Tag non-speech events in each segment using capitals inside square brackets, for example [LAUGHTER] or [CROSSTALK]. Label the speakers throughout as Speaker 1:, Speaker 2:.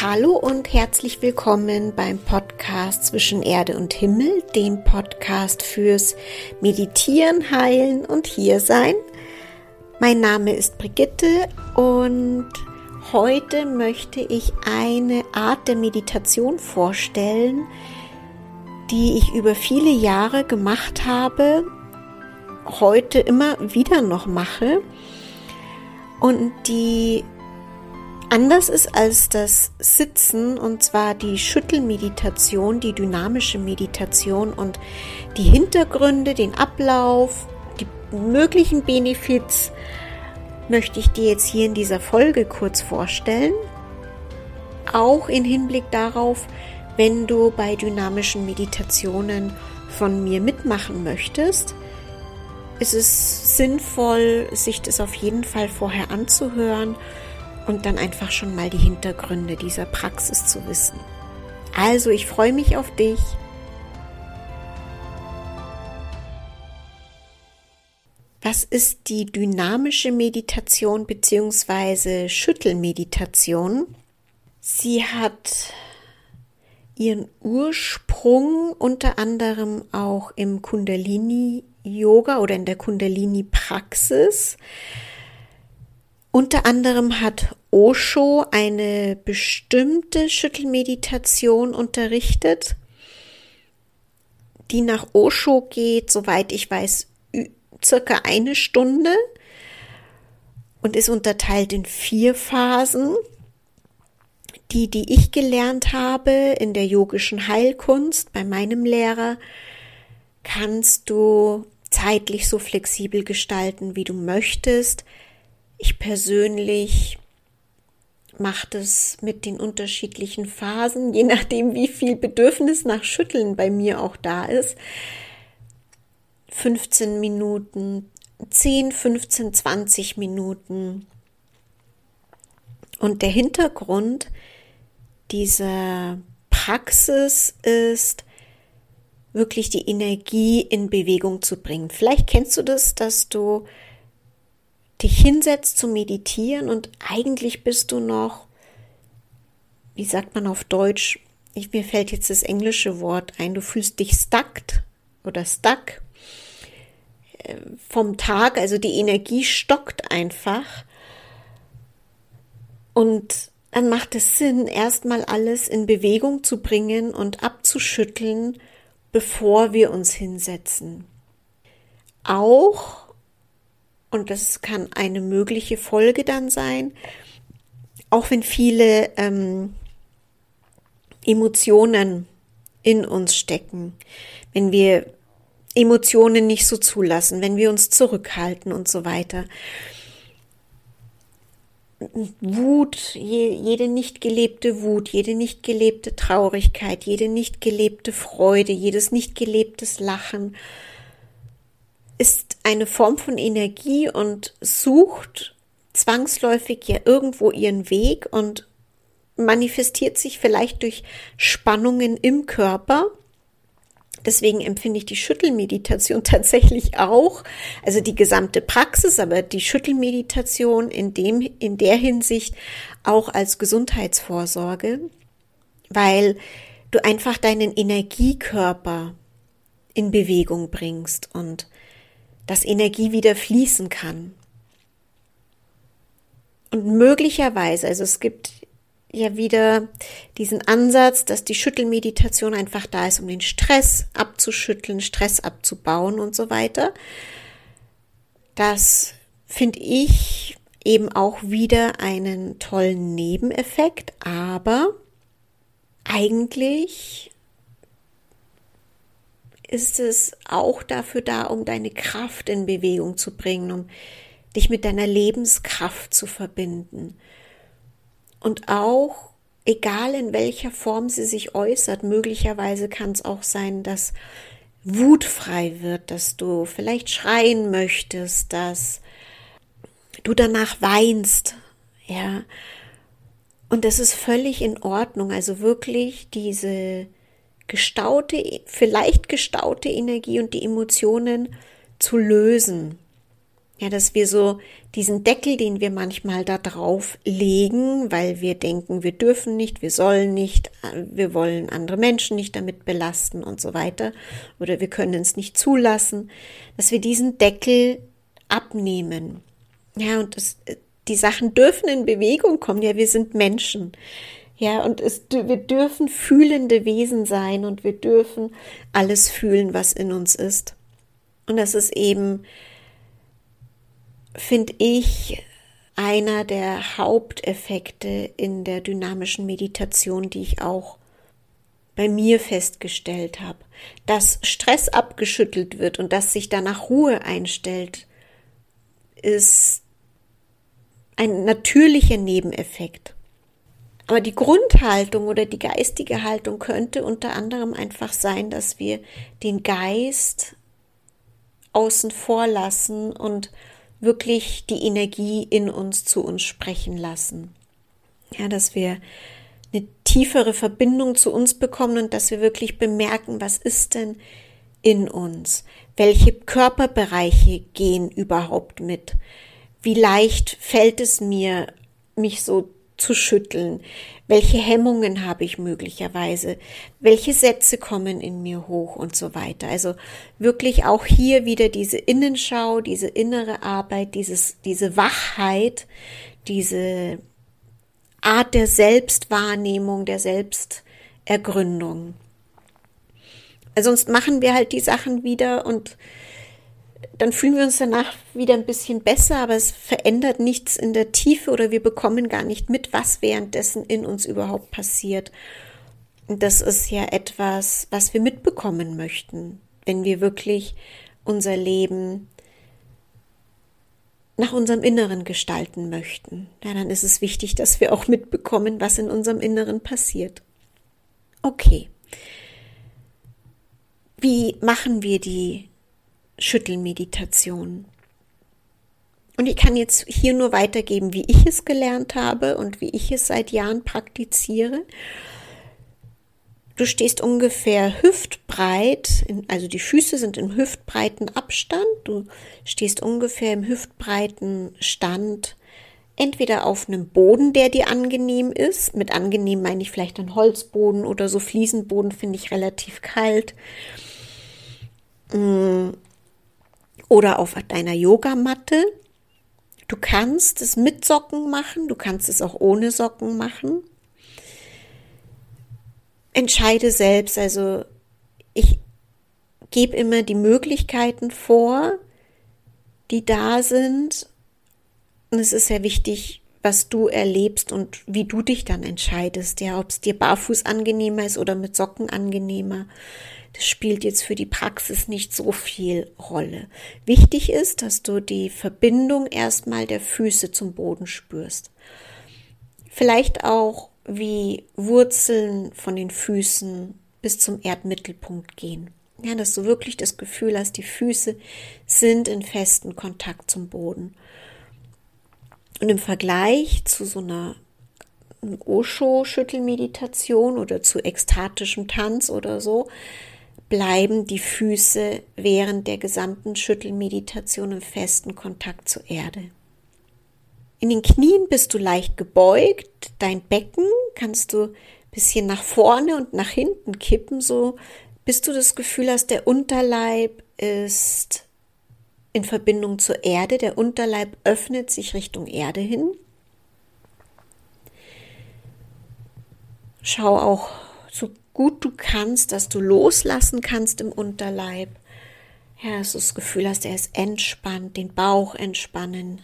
Speaker 1: Hallo und herzlich willkommen beim Podcast zwischen Erde und Himmel, dem Podcast fürs Meditieren, Heilen und Hiersein. Mein Name ist Brigitte und heute möchte ich eine Art der Meditation vorstellen, die ich über viele Jahre gemacht habe, heute immer wieder noch mache und die anders ist als das Sitzen und zwar die Schüttelmeditation, die dynamische Meditation und die Hintergründe, den Ablauf, die möglichen Benefits möchte ich dir jetzt hier in dieser Folge kurz vorstellen. Auch in Hinblick darauf, wenn du bei dynamischen Meditationen von mir mitmachen möchtest, ist es sinnvoll, sich das auf jeden Fall vorher anzuhören und dann einfach schon mal die Hintergründe dieser Praxis zu wissen. Also, ich freue mich auf dich. Was ist die dynamische Meditation bzw. Schüttelmeditation? Sie hat ihren Ursprung unter anderem auch im Kundalini-Yoga oder in der Kundalini-Praxis. Unter anderem hat Osho eine bestimmte Schüttelmeditation unterrichtet, die nach Osho geht, soweit ich weiß, circa eine Stunde und ist unterteilt in vier Phasen. Die, die ich gelernt habe in der yogischen Heilkunst bei meinem Lehrer, kannst du zeitlich so flexibel gestalten, wie du möchtest. Ich persönlich mache das mit den unterschiedlichen Phasen, je nachdem, wie viel Bedürfnis nach Schütteln bei mir auch da ist. 15 Minuten, 10, 15, 20 Minuten. Und der Hintergrund dieser Praxis ist, wirklich die Energie in Bewegung zu bringen. Vielleicht kennst du das, dass du dich hinsetzt zu meditieren und eigentlich bist du noch, wie sagt man auf Deutsch, ich, mir fällt jetzt das englische Wort ein, du fühlst dich stuckt oder stuck äh, vom Tag, also die Energie stockt einfach. Und dann macht es Sinn, erstmal alles in Bewegung zu bringen und abzuschütteln, bevor wir uns hinsetzen. Auch und das kann eine mögliche Folge dann sein, auch wenn viele ähm, Emotionen in uns stecken, wenn wir Emotionen nicht so zulassen, wenn wir uns zurückhalten und so weiter. Wut, jede nicht gelebte Wut, jede nicht gelebte Traurigkeit, jede nicht gelebte Freude, jedes nicht gelebtes Lachen, ist eine Form von Energie und sucht zwangsläufig ja irgendwo ihren Weg und manifestiert sich vielleicht durch Spannungen im Körper. Deswegen empfinde ich die Schüttelmeditation [LAUGHS] tatsächlich auch, also die gesamte Praxis, aber die Schüttelmeditation in dem, in der Hinsicht auch als Gesundheitsvorsorge, weil du einfach deinen Energiekörper in Bewegung bringst und dass Energie wieder fließen kann. Und möglicherweise, also es gibt ja wieder diesen Ansatz, dass die Schüttelmeditation einfach da ist, um den Stress abzuschütteln, Stress abzubauen und so weiter. Das finde ich eben auch wieder einen tollen Nebeneffekt, aber eigentlich ist es auch dafür da, um deine Kraft in Bewegung zu bringen, um dich mit deiner Lebenskraft zu verbinden. Und auch, egal in welcher Form sie sich äußert, möglicherweise kann es auch sein, dass Wut frei wird, dass du vielleicht schreien möchtest, dass du danach weinst, ja. Und das ist völlig in Ordnung. Also wirklich diese gestaute, vielleicht gestaute Energie und die Emotionen zu lösen. Ja, dass wir so diesen Deckel, den wir manchmal da drauf legen, weil wir denken, wir dürfen nicht, wir sollen nicht, wir wollen andere Menschen nicht damit belasten und so weiter, oder wir können es nicht zulassen, dass wir diesen Deckel abnehmen. Ja, und das, die Sachen dürfen in Bewegung kommen. Ja, wir sind Menschen. Ja, und es, wir dürfen fühlende Wesen sein und wir dürfen alles fühlen, was in uns ist. Und das ist eben finde ich, einer der Haupteffekte in der dynamischen Meditation, die ich auch bei mir festgestellt habe, dass Stress abgeschüttelt wird und dass sich danach Ruhe einstellt, ist ein natürlicher Nebeneffekt. Aber die Grundhaltung oder die geistige Haltung könnte unter anderem einfach sein, dass wir den Geist außen vor lassen und wirklich die Energie in uns zu uns sprechen lassen. Ja, dass wir eine tiefere Verbindung zu uns bekommen und dass wir wirklich bemerken, was ist denn in uns? Welche Körperbereiche gehen überhaupt mit? Wie leicht fällt es mir, mich so zu schütteln? Welche Hemmungen habe ich möglicherweise? Welche Sätze kommen in mir hoch und so weiter? Also wirklich auch hier wieder diese Innenschau, diese innere Arbeit, dieses, diese Wachheit, diese Art der Selbstwahrnehmung, der Selbstergründung. sonst machen wir halt die Sachen wieder und dann fühlen wir uns danach wieder ein bisschen besser, aber es verändert nichts in der Tiefe oder wir bekommen gar nicht mit, was währenddessen in uns überhaupt passiert. Und das ist ja etwas, was wir mitbekommen möchten, wenn wir wirklich unser Leben nach unserem Inneren gestalten möchten. Ja, dann ist es wichtig, dass wir auch mitbekommen, was in unserem Inneren passiert. Okay. Wie machen wir die Schüttelmeditation. Und ich kann jetzt hier nur weitergeben, wie ich es gelernt habe und wie ich es seit Jahren praktiziere. Du stehst ungefähr hüftbreit, also die Füße sind im hüftbreiten Abstand. Du stehst ungefähr im hüftbreiten Stand, entweder auf einem Boden, der dir angenehm ist. Mit angenehm meine ich vielleicht einen Holzboden oder so Fliesenboden finde ich relativ kalt. Mm, oder auf deiner Yogamatte. Du kannst es mit Socken machen, du kannst es auch ohne Socken machen. Entscheide selbst, also ich gebe immer die Möglichkeiten vor, die da sind. Und es ist sehr wichtig, was du erlebst und wie du dich dann entscheidest, ja, ob es dir barfuß angenehmer ist oder mit Socken angenehmer. Das spielt jetzt für die Praxis nicht so viel Rolle. Wichtig ist, dass du die Verbindung erstmal der Füße zum Boden spürst. Vielleicht auch, wie Wurzeln von den Füßen bis zum Erdmittelpunkt gehen. Ja, dass du wirklich das Gefühl hast, die Füße sind in festen Kontakt zum Boden. Und im Vergleich zu so einer Osho-Schüttelmeditation oder zu ekstatischem Tanz oder so, bleiben die Füße während der gesamten Schüttelmeditation im festen Kontakt zur Erde. In den Knien bist du leicht gebeugt, dein Becken kannst du ein bisschen nach vorne und nach hinten kippen, so bis du das Gefühl hast, der Unterleib ist in Verbindung zur Erde, der Unterleib öffnet sich Richtung Erde hin. Schau auch so gut du kannst, dass du loslassen kannst im Unterleib. Ja, dass du das Gefühl hast, er ist entspannt, den Bauch entspannen,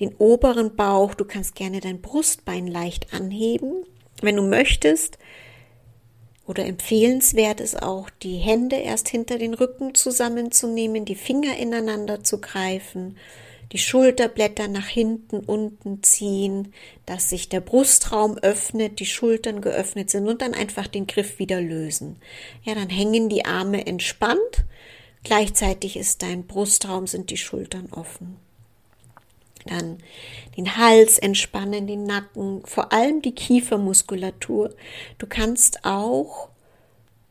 Speaker 1: den oberen Bauch. Du kannst gerne dein Brustbein leicht anheben. Wenn du möchtest, oder empfehlenswert ist auch, die Hände erst hinter den Rücken zusammenzunehmen, die Finger ineinander zu greifen die Schulterblätter nach hinten unten ziehen, dass sich der Brustraum öffnet, die Schultern geöffnet sind und dann einfach den Griff wieder lösen. Ja, dann hängen die Arme entspannt, gleichzeitig ist dein Brustraum, sind die Schultern offen. Dann den Hals entspannen, den Nacken, vor allem die Kiefermuskulatur. Du kannst auch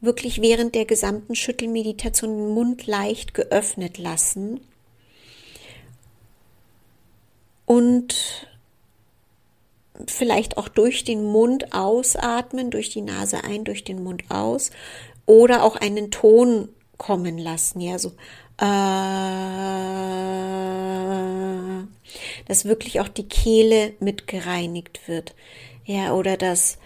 Speaker 1: wirklich während der gesamten Schüttelmeditation den Mund leicht geöffnet lassen und vielleicht auch durch den Mund ausatmen, durch die Nase ein, durch den Mund aus oder auch einen Ton kommen lassen, ja, so äh, dass wirklich auch die Kehle mit gereinigt wird. Ja, oder dass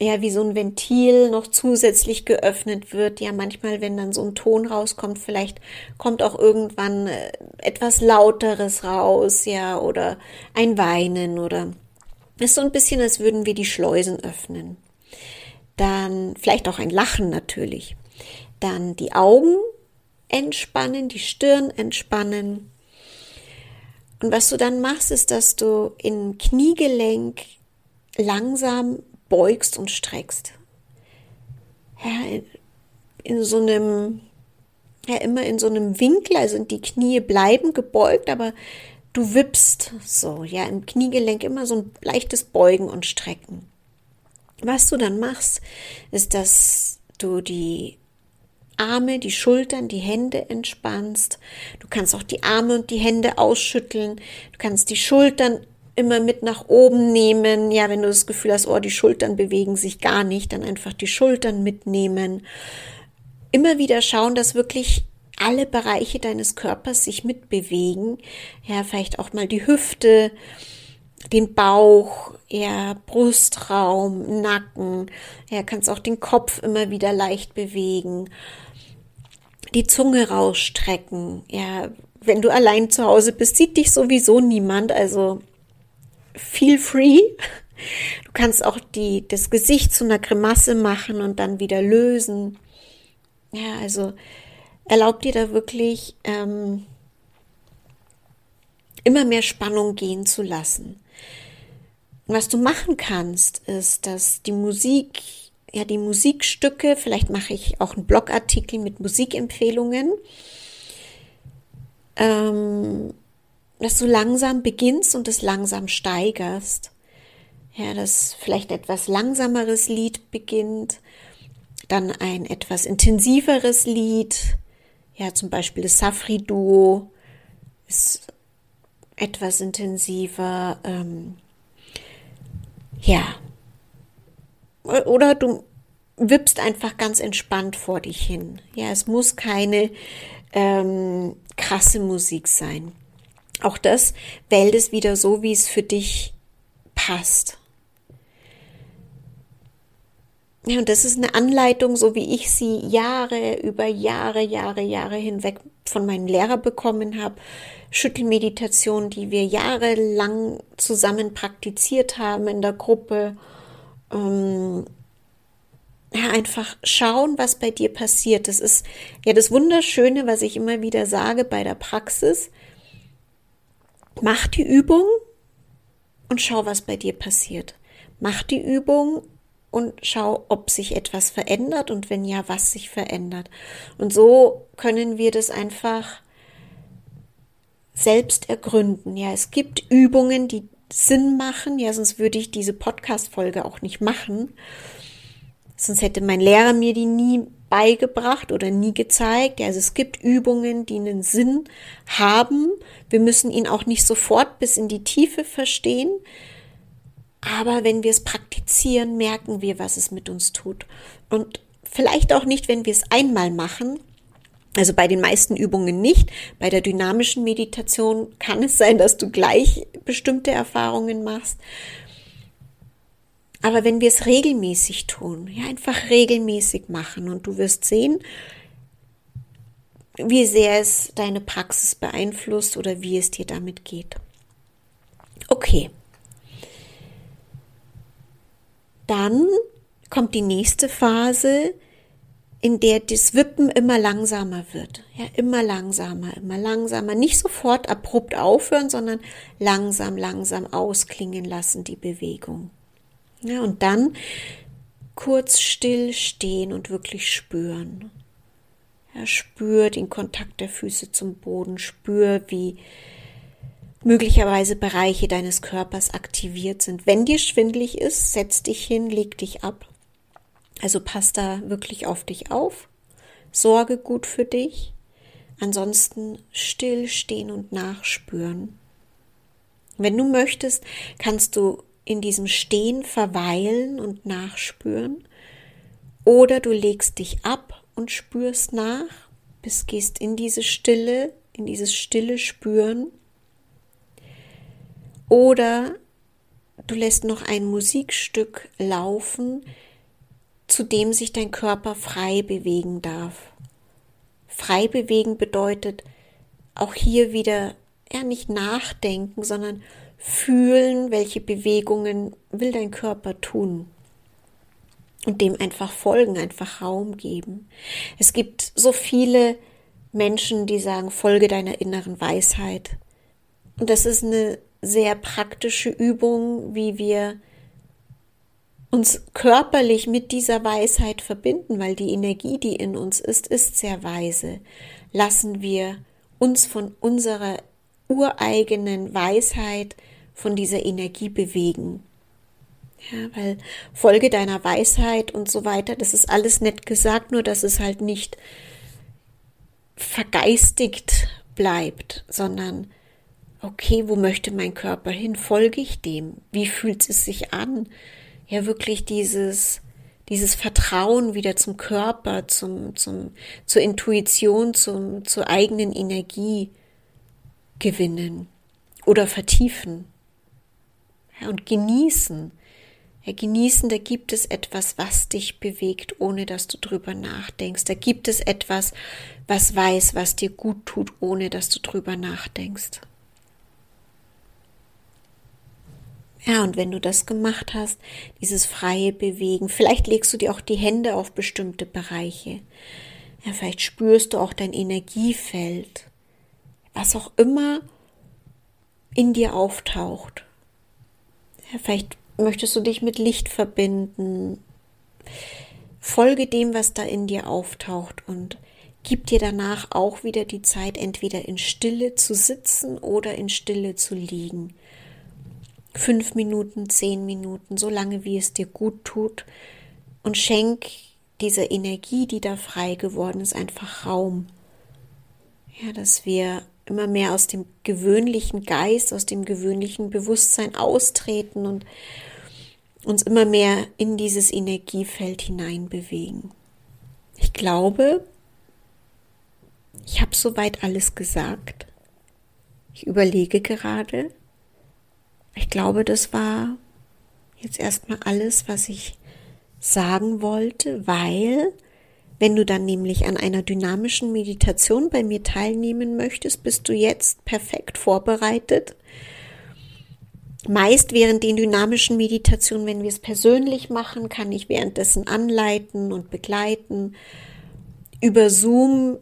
Speaker 1: ja wie so ein Ventil noch zusätzlich geöffnet wird. Ja, manchmal, wenn dann so ein Ton rauskommt, vielleicht kommt auch irgendwann äh, etwas lauteres raus, ja, oder ein Weinen oder ist so ein bisschen, als würden wir die Schleusen öffnen. Dann vielleicht auch ein Lachen natürlich. Dann die Augen entspannen, die Stirn entspannen. Und was du dann machst, ist, dass du im Kniegelenk langsam beugst und streckst. Ja, in, so einem, ja, immer in so einem Winkel, also die Knie bleiben gebeugt, aber du wippst so, ja, im Kniegelenk immer so ein leichtes Beugen und Strecken. Was du dann machst, ist, dass du die Arme, die Schultern, die Hände entspannst. Du kannst auch die Arme und die Hände ausschütteln. Du kannst die Schultern immer mit nach oben nehmen. Ja, wenn du das Gefühl hast, oh, die Schultern bewegen sich gar nicht, dann einfach die Schultern mitnehmen. Immer wieder schauen, dass wirklich alle Bereiche deines Körpers sich mitbewegen. Ja, vielleicht auch mal die Hüfte, den Bauch, ja, Brustraum, Nacken. Ja, kannst auch den Kopf immer wieder leicht bewegen. Die Zunge rausstrecken. Ja, wenn du allein zu Hause bist, sieht dich sowieso niemand. Also feel free. Du kannst auch die, das Gesicht zu einer Grimasse machen und dann wieder lösen. Ja, also erlaub dir da wirklich ähm, immer mehr Spannung gehen zu lassen. Was du machen kannst, ist, dass die Musik, ja, die Musikstücke, vielleicht mache ich auch einen Blogartikel mit Musikempfehlungen, ähm, dass du langsam beginnst und es langsam steigerst. Ja, dass vielleicht etwas langsameres Lied beginnt, dann ein etwas intensiveres Lied, ja, zum Beispiel das Safri-Duo ist etwas intensiver, ähm, ja. Oder du wippst einfach ganz entspannt vor dich hin. Ja, es muss keine ähm, krasse Musik sein. Auch das wählt es wieder so, wie es für dich passt. Ja, und das ist eine Anleitung, so wie ich sie Jahre über Jahre, Jahre, Jahre hinweg von meinen Lehrer bekommen habe. Schüttelmeditation, die wir jahrelang zusammen praktiziert haben in der Gruppe. Ähm, ja, einfach schauen, was bei dir passiert. Das ist ja das Wunderschöne, was ich immer wieder sage bei der Praxis. Mach die Übung und schau, was bei dir passiert. Mach die Übung und schau, ob sich etwas verändert und wenn ja, was sich verändert. Und so können wir das einfach selbst ergründen. Ja, es gibt Übungen, die Sinn machen. Ja, sonst würde ich diese Podcast-Folge auch nicht machen. Sonst hätte mein Lehrer mir die nie beigebracht oder nie gezeigt. Also es gibt Übungen, die einen Sinn haben. Wir müssen ihn auch nicht sofort bis in die Tiefe verstehen. Aber wenn wir es praktizieren, merken wir, was es mit uns tut. Und vielleicht auch nicht, wenn wir es einmal machen. Also bei den meisten Übungen nicht. Bei der dynamischen Meditation kann es sein, dass du gleich bestimmte Erfahrungen machst. Aber wenn wir es regelmäßig tun, ja, einfach regelmäßig machen und du wirst sehen, wie sehr es deine Praxis beeinflusst oder wie es dir damit geht. Okay. Dann kommt die nächste Phase, in der das Wippen immer langsamer wird. Ja, immer langsamer, immer langsamer. Nicht sofort abrupt aufhören, sondern langsam, langsam ausklingen lassen, die Bewegung. Ja, und dann kurz still stehen und wirklich spüren. Ja, spür den Kontakt der Füße zum Boden, spür, wie möglicherweise Bereiche deines Körpers aktiviert sind. Wenn dir schwindlig ist, setz dich hin, leg dich ab. Also pass da wirklich auf dich auf. Sorge gut für dich. Ansonsten still stehen und nachspüren. Wenn du möchtest, kannst du in diesem Stehen verweilen und nachspüren. Oder du legst dich ab und spürst nach, bis gehst in diese Stille, in dieses stille Spüren. Oder du lässt noch ein Musikstück laufen, zu dem sich dein Körper frei bewegen darf. Frei bewegen bedeutet auch hier wieder ja nicht nachdenken, sondern fühlen, welche Bewegungen will dein Körper tun. Und dem einfach folgen, einfach Raum geben. Es gibt so viele Menschen, die sagen, folge deiner inneren Weisheit. Und das ist eine sehr praktische Übung, wie wir uns körperlich mit dieser Weisheit verbinden, weil die Energie, die in uns ist, ist sehr weise. Lassen wir uns von unserer ureigenen Weisheit, von dieser Energie bewegen. Ja, weil Folge deiner Weisheit und so weiter, das ist alles nett gesagt, nur dass es halt nicht vergeistigt bleibt, sondern okay, wo möchte mein Körper hin? Folge ich dem? Wie fühlt es sich an? Ja, wirklich dieses, dieses Vertrauen wieder zum Körper, zum, zum, zur Intuition, zum, zur eigenen Energie gewinnen oder vertiefen. Ja, und genießen. Ja, genießen, da gibt es etwas, was dich bewegt, ohne dass du drüber nachdenkst. Da gibt es etwas, was weiß, was dir gut tut, ohne dass du drüber nachdenkst. Ja, und wenn du das gemacht hast, dieses freie Bewegen, vielleicht legst du dir auch die Hände auf bestimmte Bereiche. Ja, vielleicht spürst du auch dein Energiefeld. Was auch immer in dir auftaucht. Ja, vielleicht möchtest du dich mit Licht verbinden. Folge dem, was da in dir auftaucht und gib dir danach auch wieder die Zeit, entweder in Stille zu sitzen oder in Stille zu liegen fünf Minuten, zehn Minuten, so lange wie es dir gut tut und schenk dieser Energie, die da frei geworden ist, einfach Raum. Ja, dass wir immer mehr aus dem gewöhnlichen Geist, aus dem gewöhnlichen Bewusstsein austreten und uns immer mehr in dieses Energiefeld hineinbewegen. Ich glaube, ich habe soweit alles gesagt. Ich überlege gerade, ich glaube, das war jetzt erstmal alles, was ich sagen wollte, weil wenn du dann nämlich an einer dynamischen Meditation bei mir teilnehmen möchtest, bist du jetzt perfekt vorbereitet. Meist während den dynamischen Meditationen, wenn wir es persönlich machen, kann ich währenddessen anleiten und begleiten. Über Zoom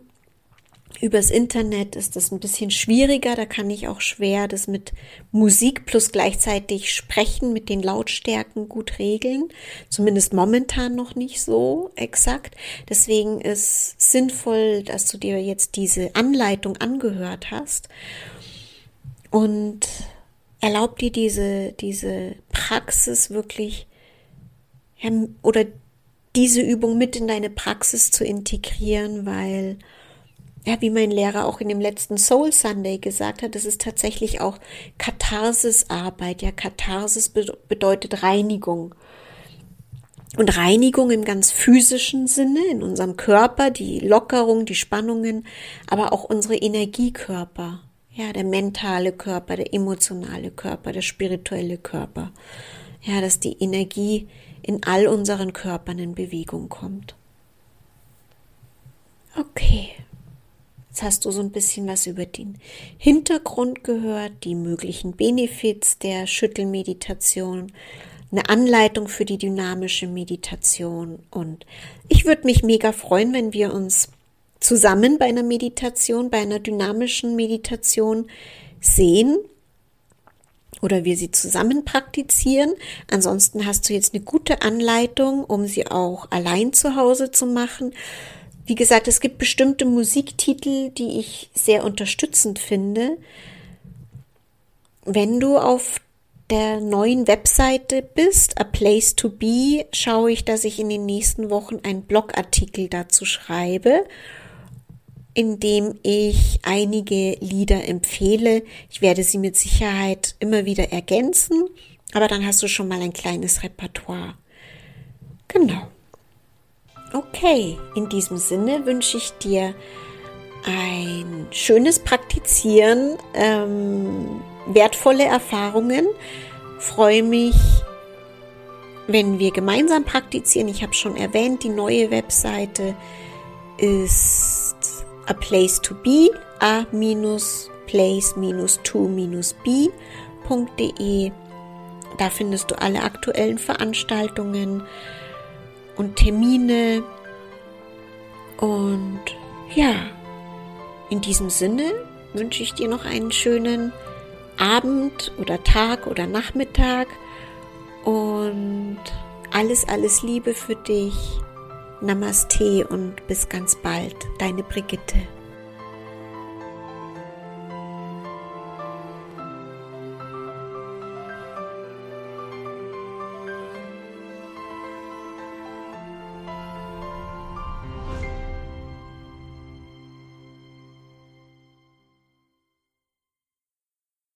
Speaker 1: Übers Internet ist das ein bisschen schwieriger, da kann ich auch schwer das mit Musik plus gleichzeitig sprechen mit den Lautstärken gut regeln. Zumindest momentan noch nicht so exakt. Deswegen ist sinnvoll, dass du dir jetzt diese Anleitung angehört hast und erlaub dir diese, diese Praxis wirklich oder diese Übung mit in deine Praxis zu integrieren, weil ja, wie mein Lehrer auch in dem letzten Soul Sunday gesagt hat, das ist tatsächlich auch Katharsis-Arbeit. Ja, Katharsis bedeutet Reinigung. Und Reinigung im ganz physischen Sinne, in unserem Körper, die Lockerung, die Spannungen, aber auch unsere Energiekörper. Ja, der mentale Körper, der emotionale Körper, der spirituelle Körper. Ja, dass die Energie in all unseren Körpern in Bewegung kommt. Okay. Jetzt hast du so ein bisschen was über den Hintergrund gehört, die möglichen Benefits der Schüttelmeditation, eine Anleitung für die dynamische Meditation. Und ich würde mich mega freuen, wenn wir uns zusammen bei einer Meditation, bei einer dynamischen Meditation sehen oder wir sie zusammen praktizieren. Ansonsten hast du jetzt eine gute Anleitung, um sie auch allein zu Hause zu machen. Wie gesagt, es gibt bestimmte Musiktitel, die ich sehr unterstützend finde. Wenn du auf der neuen Webseite bist, A Place to Be, schaue ich, dass ich in den nächsten Wochen einen Blogartikel dazu schreibe, indem ich einige Lieder empfehle. Ich werde sie mit Sicherheit immer wieder ergänzen, aber dann hast du schon mal ein kleines Repertoire. Genau. Okay, in diesem Sinne wünsche ich dir ein schönes Praktizieren, ähm, wertvolle Erfahrungen. Freue mich, wenn wir gemeinsam praktizieren. Ich habe schon erwähnt, die neue Webseite ist a place to be, a-place-to-be.de. Da findest du alle aktuellen Veranstaltungen und Termine. Und ja, in diesem Sinne wünsche ich dir noch einen schönen Abend oder Tag oder Nachmittag und alles, alles Liebe für dich. Namaste und bis ganz bald, deine Brigitte.